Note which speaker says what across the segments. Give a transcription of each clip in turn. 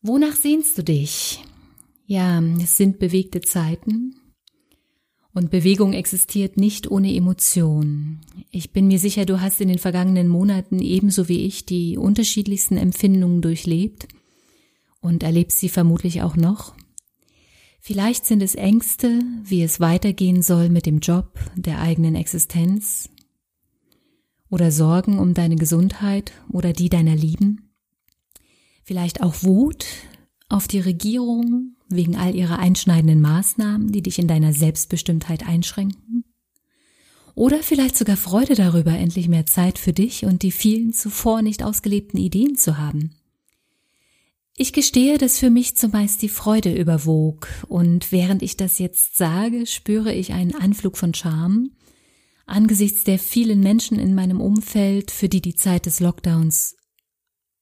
Speaker 1: Wonach sehnst du dich? Ja, es sind bewegte Zeiten und Bewegung existiert nicht ohne Emotion. Ich bin mir sicher, du hast in den vergangenen Monaten ebenso wie ich die unterschiedlichsten Empfindungen durchlebt und erlebst sie vermutlich auch noch. Vielleicht sind es Ängste, wie es weitergehen soll mit dem Job, der eigenen Existenz, oder Sorgen um deine Gesundheit oder die deiner Lieben. Vielleicht auch Wut auf die Regierung wegen all ihrer einschneidenden Maßnahmen, die dich in deiner Selbstbestimmtheit einschränken. Oder vielleicht sogar Freude darüber, endlich mehr Zeit für dich und die vielen zuvor nicht ausgelebten Ideen zu haben. Ich gestehe, dass für mich zumeist die Freude überwog, und während ich das jetzt sage, spüre ich einen Anflug von Charme angesichts der vielen Menschen in meinem Umfeld, für die die Zeit des Lockdowns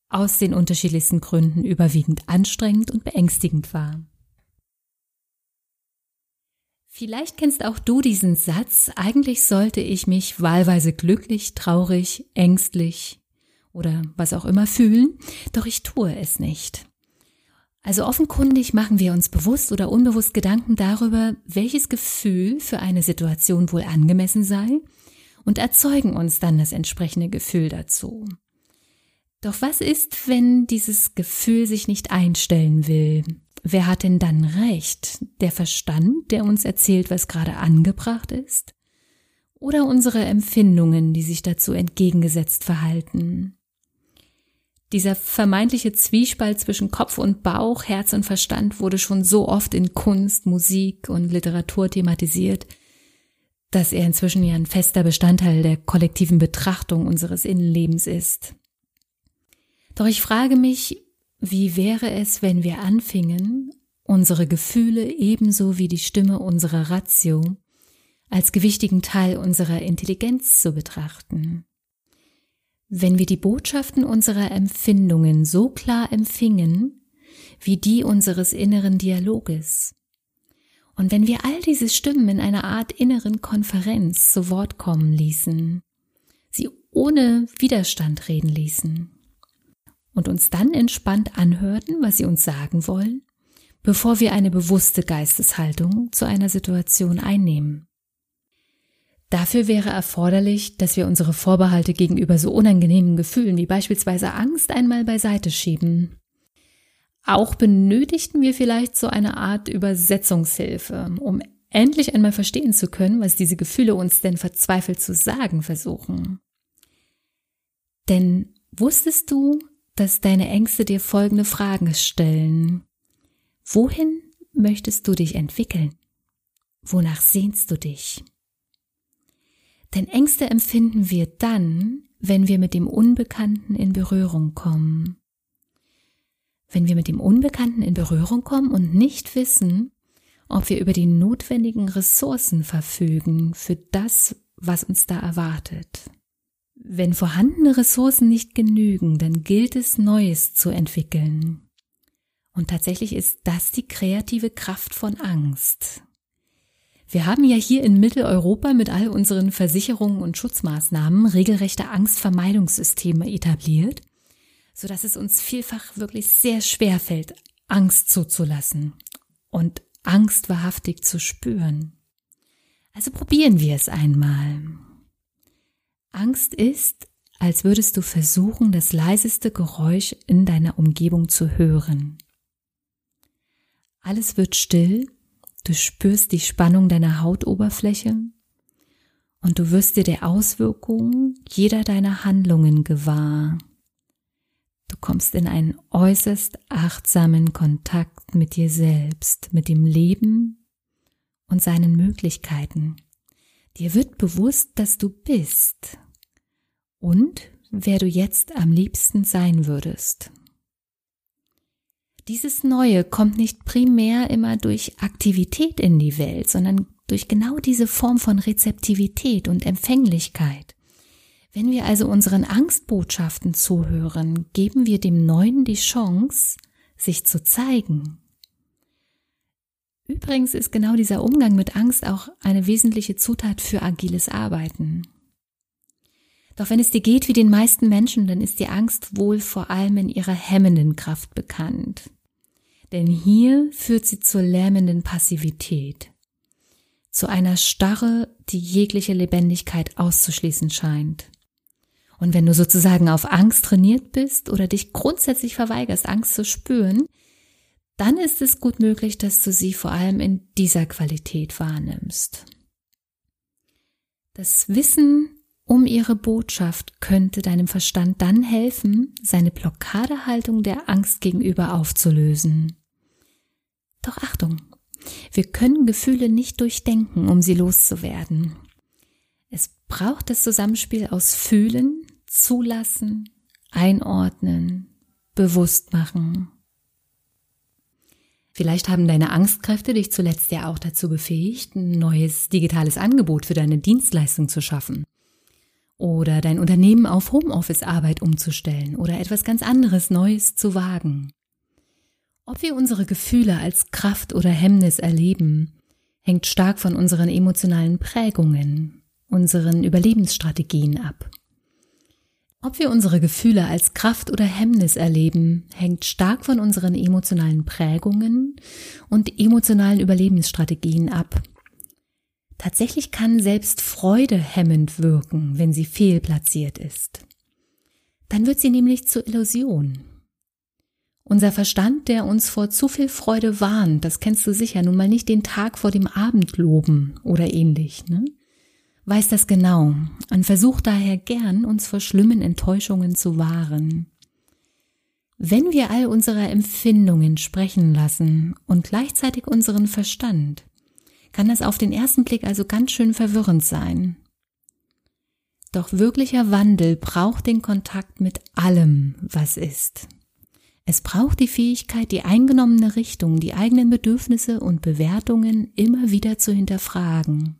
Speaker 1: aus den unterschiedlichsten Gründen überwiegend anstrengend und beängstigend war. Vielleicht kennst auch du diesen Satz, eigentlich sollte ich mich wahlweise glücklich, traurig, ängstlich oder was auch immer fühlen, doch ich tue es nicht. Also offenkundig machen wir uns bewusst oder unbewusst Gedanken darüber, welches Gefühl für eine Situation wohl angemessen sei und erzeugen uns dann das entsprechende Gefühl dazu. Doch was ist, wenn dieses Gefühl sich nicht einstellen will? Wer hat denn dann recht? Der Verstand, der uns erzählt, was gerade angebracht ist? Oder unsere Empfindungen, die sich dazu entgegengesetzt verhalten? Dieser vermeintliche Zwiespalt zwischen Kopf und Bauch, Herz und Verstand wurde schon so oft in Kunst, Musik und Literatur thematisiert, dass er inzwischen ja ein fester Bestandteil der kollektiven Betrachtung unseres Innenlebens ist. Doch ich frage mich, wie wäre es, wenn wir anfingen, unsere Gefühle ebenso wie die Stimme unserer Ratio als gewichtigen Teil unserer Intelligenz zu betrachten? Wenn wir die Botschaften unserer Empfindungen so klar empfingen, wie die unseres inneren Dialoges. Und wenn wir all diese Stimmen in einer Art inneren Konferenz zu Wort kommen ließen, sie ohne Widerstand reden ließen, und uns dann entspannt anhörten, was sie uns sagen wollen, bevor wir eine bewusste Geisteshaltung zu einer Situation einnehmen. Dafür wäre erforderlich, dass wir unsere Vorbehalte gegenüber so unangenehmen Gefühlen wie beispielsweise Angst einmal beiseite schieben. Auch benötigten wir vielleicht so eine Art Übersetzungshilfe, um endlich einmal verstehen zu können, was diese Gefühle uns denn verzweifelt zu sagen versuchen. Denn wusstest du, dass deine Ängste dir folgende Fragen stellen. Wohin möchtest du dich entwickeln? Wonach sehnst du dich? Denn Ängste empfinden wir dann, wenn wir mit dem Unbekannten in Berührung kommen. Wenn wir mit dem Unbekannten in Berührung kommen und nicht wissen, ob wir über die notwendigen Ressourcen verfügen für das, was uns da erwartet. Wenn vorhandene Ressourcen nicht genügen, dann gilt es, Neues zu entwickeln. Und tatsächlich ist das die kreative Kraft von Angst. Wir haben ja hier in Mitteleuropa mit all unseren Versicherungen und Schutzmaßnahmen regelrechte Angstvermeidungssysteme etabliert, so dass es uns vielfach wirklich sehr schwer fällt, Angst zuzulassen und Angst wahrhaftig zu spüren. Also probieren wir es einmal. Angst ist, als würdest du versuchen, das leiseste Geräusch in deiner Umgebung zu hören. Alles wird still, du spürst die Spannung deiner Hautoberfläche und du wirst dir der Auswirkungen jeder deiner Handlungen gewahr. Du kommst in einen äußerst achtsamen Kontakt mit dir selbst, mit dem Leben und seinen Möglichkeiten. Dir wird bewusst, dass du bist und wer du jetzt am liebsten sein würdest. Dieses Neue kommt nicht primär immer durch Aktivität in die Welt, sondern durch genau diese Form von Rezeptivität und Empfänglichkeit. Wenn wir also unseren Angstbotschaften zuhören, geben wir dem Neuen die Chance, sich zu zeigen. Übrigens ist genau dieser Umgang mit Angst auch eine wesentliche Zutat für agiles Arbeiten. Doch wenn es dir geht wie den meisten Menschen, dann ist die Angst wohl vor allem in ihrer hemmenden Kraft bekannt. Denn hier führt sie zur lähmenden Passivität, zu einer Starre, die jegliche Lebendigkeit auszuschließen scheint. Und wenn du sozusagen auf Angst trainiert bist oder dich grundsätzlich verweigerst, Angst zu spüren, dann ist es gut möglich, dass du sie vor allem in dieser Qualität wahrnimmst. Das Wissen um ihre Botschaft könnte deinem Verstand dann helfen, seine Blockadehaltung der Angst gegenüber aufzulösen. Doch Achtung, wir können Gefühle nicht durchdenken, um sie loszuwerden. Es braucht das Zusammenspiel aus Fühlen, Zulassen, Einordnen, bewusst machen. Vielleicht haben deine Angstkräfte dich zuletzt ja auch dazu befähigt, ein neues digitales Angebot für deine Dienstleistung zu schaffen oder dein Unternehmen auf Homeoffice-Arbeit umzustellen oder etwas ganz anderes Neues zu wagen. Ob wir unsere Gefühle als Kraft oder Hemmnis erleben, hängt stark von unseren emotionalen Prägungen, unseren Überlebensstrategien ab. Ob wir unsere Gefühle als Kraft oder Hemmnis erleben, hängt stark von unseren emotionalen Prägungen und emotionalen Überlebensstrategien ab Tatsächlich kann selbst Freude hemmend wirken, wenn sie fehlplatziert ist. Dann wird sie nämlich zur Illusion. Unser Verstand, der uns vor zu viel Freude warnt, das kennst du sicher, nun mal nicht den Tag vor dem Abend loben oder ähnlich, ne? weiß das genau und versucht daher gern, uns vor schlimmen Enttäuschungen zu wahren. Wenn wir all unsere Empfindungen sprechen lassen und gleichzeitig unseren Verstand, kann das auf den ersten Blick also ganz schön verwirrend sein. Doch wirklicher Wandel braucht den Kontakt mit allem, was ist. Es braucht die Fähigkeit, die eingenommene Richtung, die eigenen Bedürfnisse und Bewertungen immer wieder zu hinterfragen.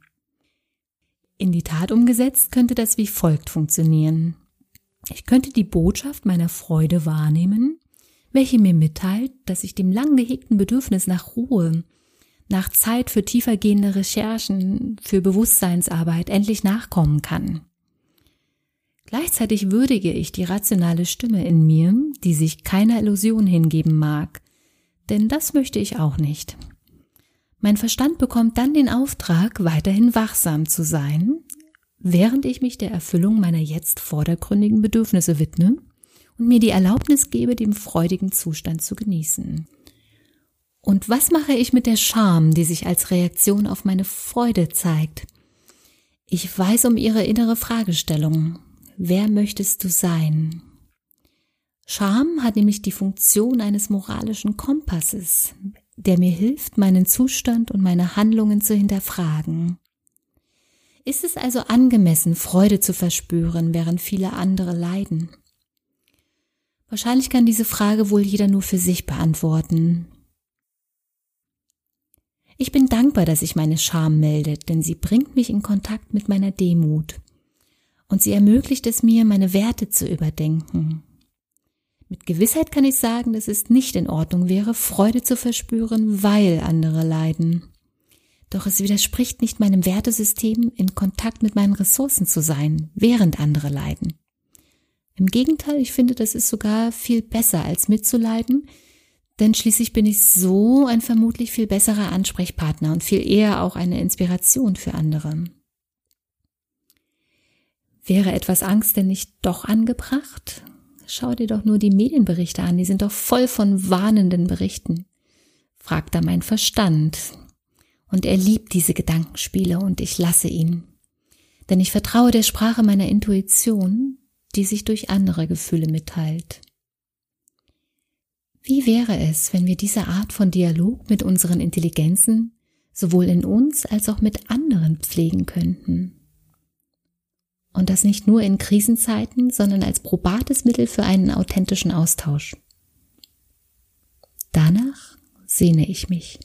Speaker 1: In die Tat umgesetzt könnte das wie folgt funktionieren. Ich könnte die Botschaft meiner Freude wahrnehmen, welche mir mitteilt, dass ich dem lang gehegten Bedürfnis nach Ruhe, nach Zeit für tiefergehende Recherchen, für Bewusstseinsarbeit endlich nachkommen kann. Gleichzeitig würdige ich die rationale Stimme in mir, die sich keiner Illusion hingeben mag, denn das möchte ich auch nicht. Mein Verstand bekommt dann den Auftrag, weiterhin wachsam zu sein, während ich mich der Erfüllung meiner jetzt vordergründigen Bedürfnisse widme und mir die Erlaubnis gebe, den freudigen Zustand zu genießen. Und was mache ich mit der Scham, die sich als Reaktion auf meine Freude zeigt? Ich weiß um ihre innere Fragestellung. Wer möchtest du sein? Scham hat nämlich die Funktion eines moralischen Kompasses, der mir hilft, meinen Zustand und meine Handlungen zu hinterfragen. Ist es also angemessen, Freude zu verspüren, während viele andere leiden? Wahrscheinlich kann diese Frage wohl jeder nur für sich beantworten. Ich bin dankbar, dass sich meine Scham meldet, denn sie bringt mich in Kontakt mit meiner Demut. Und sie ermöglicht es mir, meine Werte zu überdenken. Mit Gewissheit kann ich sagen, dass es nicht in Ordnung wäre, Freude zu verspüren, weil andere leiden. Doch es widerspricht nicht meinem Wertesystem, in Kontakt mit meinen Ressourcen zu sein, während andere leiden. Im Gegenteil, ich finde, das ist sogar viel besser als mitzuleiden, denn schließlich bin ich so ein vermutlich viel besserer Ansprechpartner und viel eher auch eine Inspiration für andere. Wäre etwas Angst denn nicht doch angebracht? Schau dir doch nur die Medienberichte an, die sind doch voll von warnenden Berichten. fragt da mein Verstand. Und er liebt diese Gedankenspiele und ich lasse ihn. Denn ich vertraue der Sprache meiner Intuition, die sich durch andere Gefühle mitteilt. Wie wäre es, wenn wir diese Art von Dialog mit unseren Intelligenzen sowohl in uns als auch mit anderen pflegen könnten? Und das nicht nur in Krisenzeiten, sondern als probates Mittel für einen authentischen Austausch. Danach sehne ich mich.